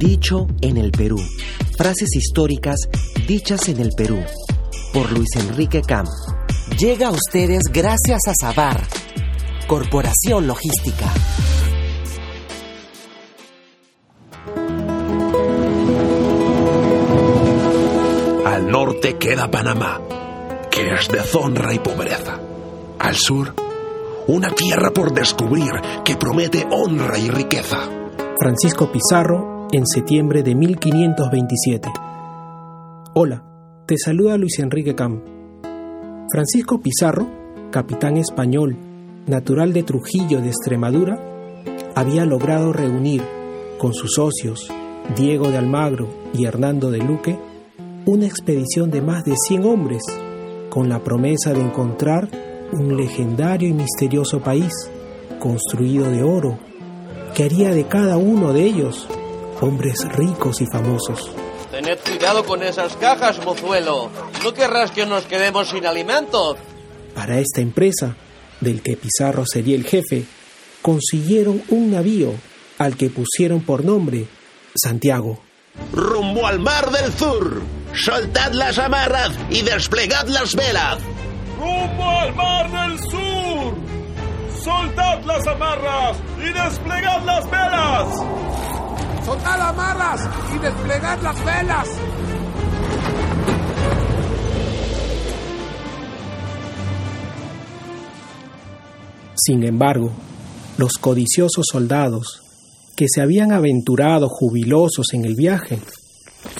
Dicho en el Perú. Frases históricas dichas en el Perú. Por Luis Enrique Camp. Llega a ustedes gracias a Sabar, Corporación Logística. Al norte queda Panamá, que es de deshonra y pobreza. Al sur, una tierra por descubrir que promete honra y riqueza. Francisco Pizarro, en septiembre de 1527. Hola, te saluda Luis Enrique Cam. Francisco Pizarro, capitán español, natural de Trujillo de Extremadura, había logrado reunir con sus socios, Diego de Almagro y Hernando de Luque, una expedición de más de 100 hombres, con la promesa de encontrar un legendario y misterioso país, construido de oro, que haría de cada uno de ellos hombres ricos y famosos. Tened cuidado con esas cajas, mozuelo. No querrás que nos quedemos sin alimento. Para esta empresa, del que Pizarro sería el jefe, consiguieron un navío al que pusieron por nombre Santiago. Rumbo al mar del sur. Soltad las amarras y desplegad las velas. ¡Rumbo al mar del sur! ¡Soltad las amarras y desplegad las velas! ¡Soltad amarras y desplegad las velas! Sin embargo, los codiciosos soldados, que se habían aventurado jubilosos en el viaje,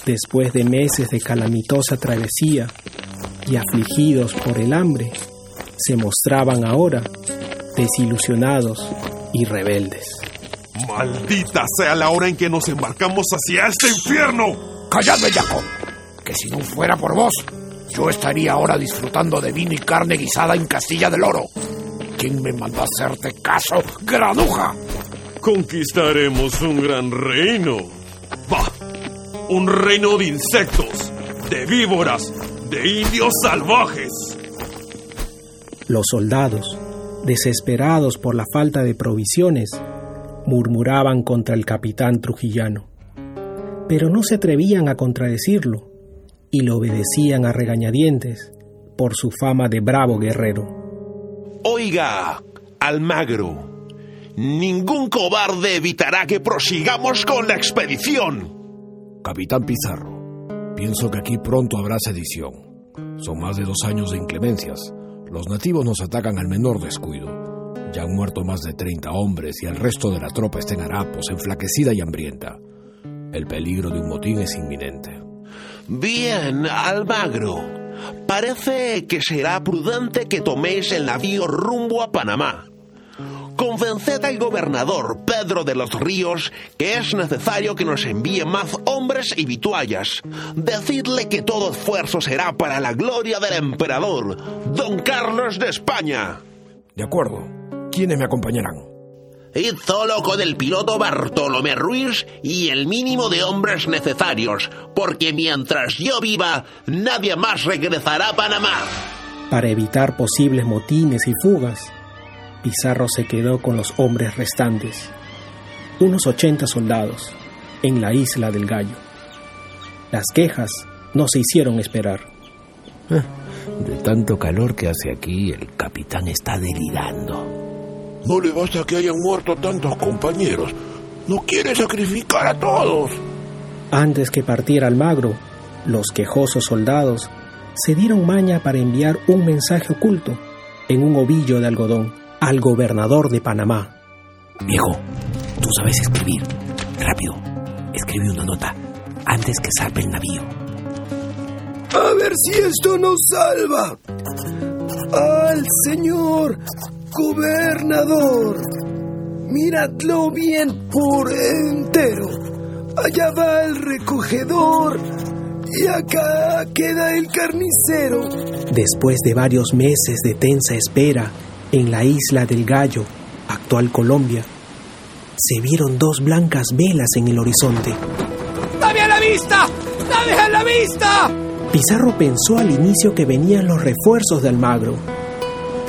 después de meses de calamitosa travesía y afligidos por el hambre, se mostraban ahora desilusionados y rebeldes. ¡Maldita sea la hora en que nos embarcamos hacia este infierno! ¡Callad, bellaco! Que si no fuera por vos, yo estaría ahora disfrutando de vino y carne guisada en Castilla del Oro. ¿Quién me mandó a hacerte caso, granuja? Conquistaremos un gran reino. ¡Bah! Un reino de insectos, de víboras, de indios salvajes. Los soldados, desesperados por la falta de provisiones, murmuraban contra el capitán trujillano, pero no se atrevían a contradecirlo y lo obedecían a regañadientes por su fama de bravo guerrero. Oiga, Almagro, ningún cobarde evitará que prosigamos con la expedición. Capitán Pizarro, pienso que aquí pronto habrá sedición. Son más de dos años de inclemencias. Los nativos nos atacan al menor descuido. Ya han muerto más de 30 hombres y el resto de la tropa está en harapos, enflaquecida y hambrienta. El peligro de un motín es inminente. Bien, Almagro. Parece que será prudente que toméis el navío rumbo a Panamá. Convenced al gobernador Pedro de los Ríos que es necesario que nos envíe más hombres y vituallas. Decidle que todo esfuerzo será para la gloria del emperador, don Carlos de España. De acuerdo. ¿Quiénes me acompañarán? Id solo con el piloto Bartolomé Ruiz y el mínimo de hombres necesarios, porque mientras yo viva, nadie más regresará a Panamá. Para evitar posibles motines y fugas, Pizarro se quedó con los hombres restantes, unos 80 soldados, en la isla del Gallo. Las quejas no se hicieron esperar. De tanto calor que hace aquí, el capitán está delirando. No le basta que hayan muerto tantos compañeros. No quiere sacrificar a todos. Antes que partiera Almagro, los quejosos soldados se dieron maña para enviar un mensaje oculto en un ovillo de algodón al gobernador de Panamá. Viejo, tú sabes escribir. Rápido, escribe una nota antes que salve el navío. A ver si esto nos salva. Al señor gobernador, miradlo bien por entero. Allá va el recogedor y acá queda el carnicero. Después de varios meses de tensa espera en la isla del Gallo, actual Colombia, se vieron dos blancas velas en el horizonte. ¡Dame a la vista! ¡Dame a la vista! Pizarro pensó al inicio que venían los refuerzos de Almagro,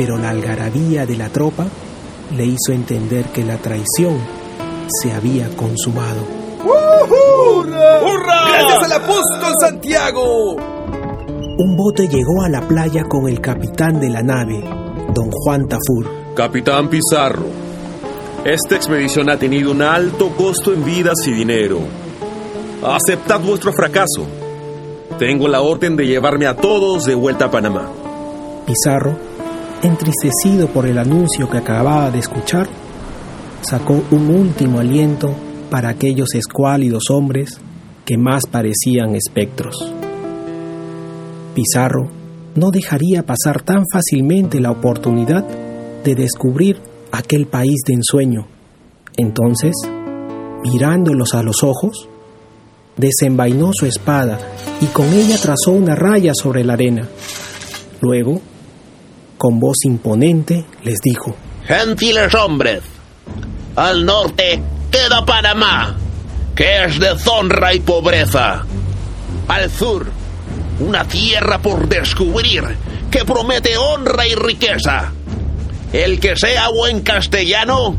pero la algarabía de la tropa le hizo entender que la traición se había consumado. ¡Hurra! ¡Hurra! ¡Gracias al apóstol Santiago! Un bote llegó a la playa con el capitán de la nave, don Juan Tafur. Capitán Pizarro, esta expedición ha tenido un alto costo en vidas y dinero. Aceptad vuestro fracaso. Tengo la orden de llevarme a todos de vuelta a Panamá. Pizarro, entristecido por el anuncio que acababa de escuchar, sacó un último aliento para aquellos escuálidos hombres que más parecían espectros. Pizarro no dejaría pasar tan fácilmente la oportunidad de descubrir aquel país de ensueño. Entonces, mirándolos a los ojos, desenvainó su espada y con ella trazó una raya sobre la arena. Luego, con voz imponente, les dijo, Gentiles hombres, al norte queda Panamá, que es de deshonra y pobreza. Al sur, una tierra por descubrir que promete honra y riqueza. El que sea buen castellano,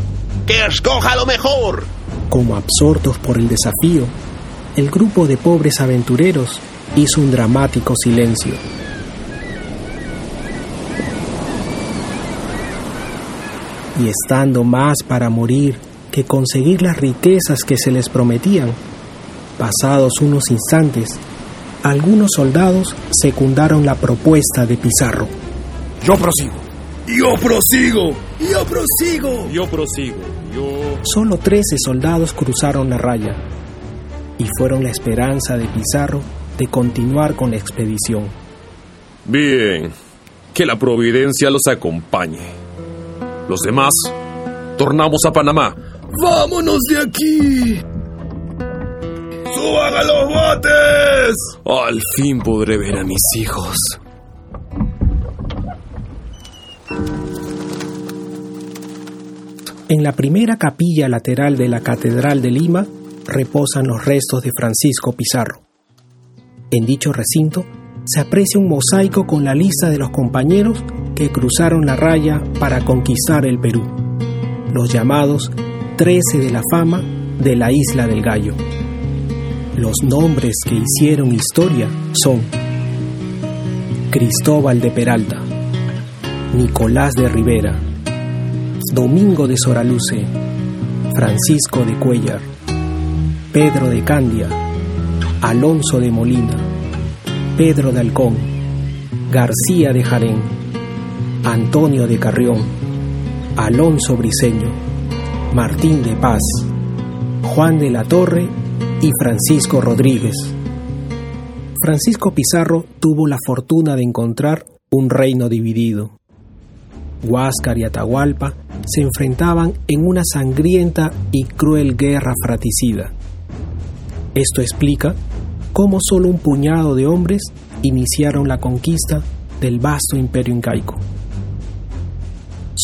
que escoja lo mejor. Como absortos por el desafío, el grupo de pobres aventureros hizo un dramático silencio. Y estando más para morir que conseguir las riquezas que se les prometían, pasados unos instantes, algunos soldados secundaron la propuesta de Pizarro. Yo prosigo. Yo prosigo. Yo prosigo. Yo prosigo. Yo... Solo trece soldados cruzaron la raya y fueron la esperanza de Pizarro de continuar con la expedición. Bien, que la providencia los acompañe. Los demás, tornamos a Panamá. ¡Vámonos de aquí! ¡Suban a los botes! Al fin podré ver a mis hijos. En la primera capilla lateral de la Catedral de Lima reposan los restos de Francisco Pizarro. En dicho recinto se aprecia un mosaico con la lista de los compañeros que cruzaron la raya para conquistar el Perú, los llamados Trece de la Fama de la Isla del Gallo. Los nombres que hicieron historia son Cristóbal de Peralta, Nicolás de Rivera, Domingo de Soraluce, Francisco de Cuellar, Pedro de Candia, Alonso de Molina, Pedro de Halcón, García de Jarén, Antonio de Carrión, Alonso Briceño, Martín de Paz, Juan de la Torre y Francisco Rodríguez. Francisco Pizarro tuvo la fortuna de encontrar un reino dividido. Huáscar y Atahualpa se enfrentaban en una sangrienta y cruel guerra fratricida. Esto explica cómo solo un puñado de hombres iniciaron la conquista del vasto imperio incaico.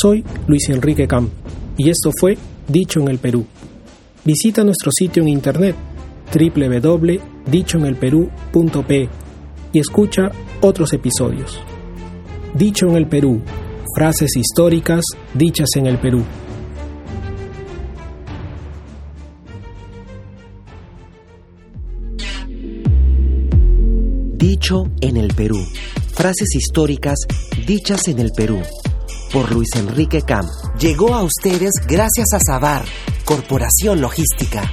Soy Luis Enrique Camp y esto fue Dicho en el Perú. Visita nuestro sitio en internet www.dichoenelperú.p y escucha otros episodios. Dicho en el Perú, frases históricas dichas en el Perú. Dicho en el Perú. Frases históricas dichas en el Perú. Por Luis Enrique Camp. Llegó a ustedes gracias a Sabar, Corporación Logística.